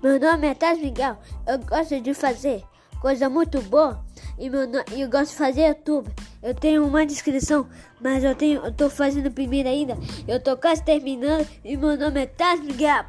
Meu nome é Taz Miguel. Eu gosto de fazer coisa muito boa e meu no... eu gosto de fazer YouTube. Eu tenho uma descrição, mas eu tenho, eu tô fazendo primeiro ainda. Eu tô quase terminando e meu nome é Taz Miguel.